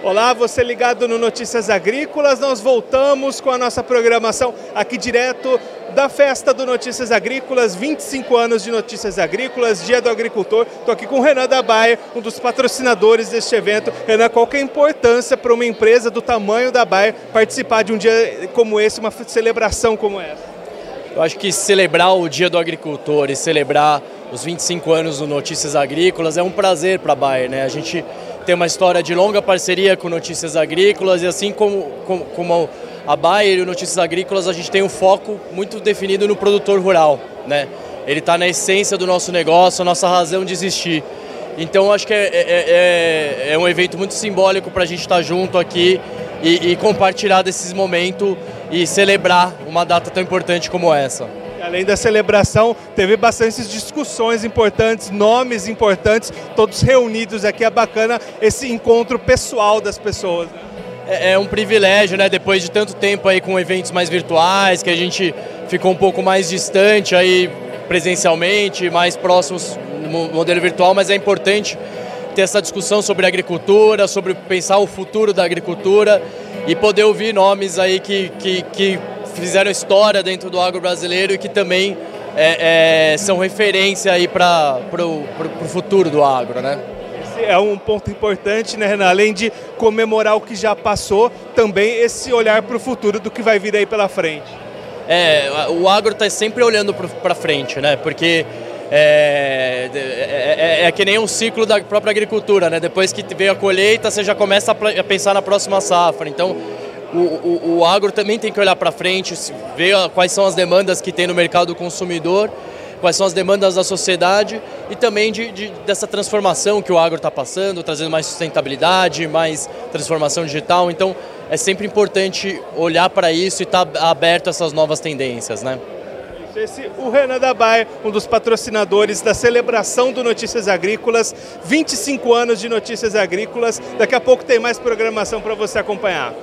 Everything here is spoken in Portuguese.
Olá, você ligado no Notícias Agrícolas. Nós voltamos com a nossa programação aqui direto da festa do Notícias Agrícolas, 25 anos de Notícias Agrícolas, Dia do Agricultor. Estou aqui com o Renan da Baia, um dos patrocinadores deste evento. Renan, qual que é a importância para uma empresa do tamanho da Baia participar de um dia como esse, uma celebração como essa? Eu acho que celebrar o Dia do Agricultor e celebrar os 25 anos do Notícias Agrícolas é um prazer para a Bayer, né? A gente tem uma história de longa parceria com Notícias Agrícolas e assim como, como, como a Bayer e o Notícias Agrícolas, a gente tem um foco muito definido no produtor rural, né? Ele está na essência do nosso negócio, a nossa razão de existir. Então acho que é, é, é, é um evento muito simbólico para a gente estar tá junto aqui e, e compartilhar desses momentos e celebrar uma data tão importante como essa. Além da celebração, teve bastantes discussões importantes, nomes importantes, todos reunidos aqui. É bacana esse encontro pessoal das pessoas. Né? É, é um privilégio, né? Depois de tanto tempo aí com eventos mais virtuais, que a gente ficou um pouco mais distante aí presencialmente, mais próximos no modelo virtual, mas é importante ter essa discussão sobre agricultura, sobre pensar o futuro da agricultura e poder ouvir nomes aí que, que, que fizeram história dentro do agro brasileiro e que também é, é, são referência aí para o futuro do agro, né? Esse é um ponto importante, né, Renan? Além de comemorar o que já passou, também esse olhar para o futuro do que vai vir aí pela frente. É, o agro está sempre olhando para frente, né? Porque é, é, é, é, que nem um ciclo da própria agricultura, né? Depois que veio a colheita, você já começa a pensar na próxima safra. Então, o, o, o agro também tem que olhar para frente, ver quais são as demandas que tem no mercado consumidor, quais são as demandas da sociedade e também de, de dessa transformação que o agro está passando, trazendo mais sustentabilidade, mais transformação digital. Então, é sempre importante olhar para isso e estar tá aberto a essas novas tendências, né? Esse, o Renan da Baia, um dos patrocinadores da celebração do Notícias Agrícolas, 25 anos de Notícias Agrícolas. Daqui a pouco tem mais programação para você acompanhar.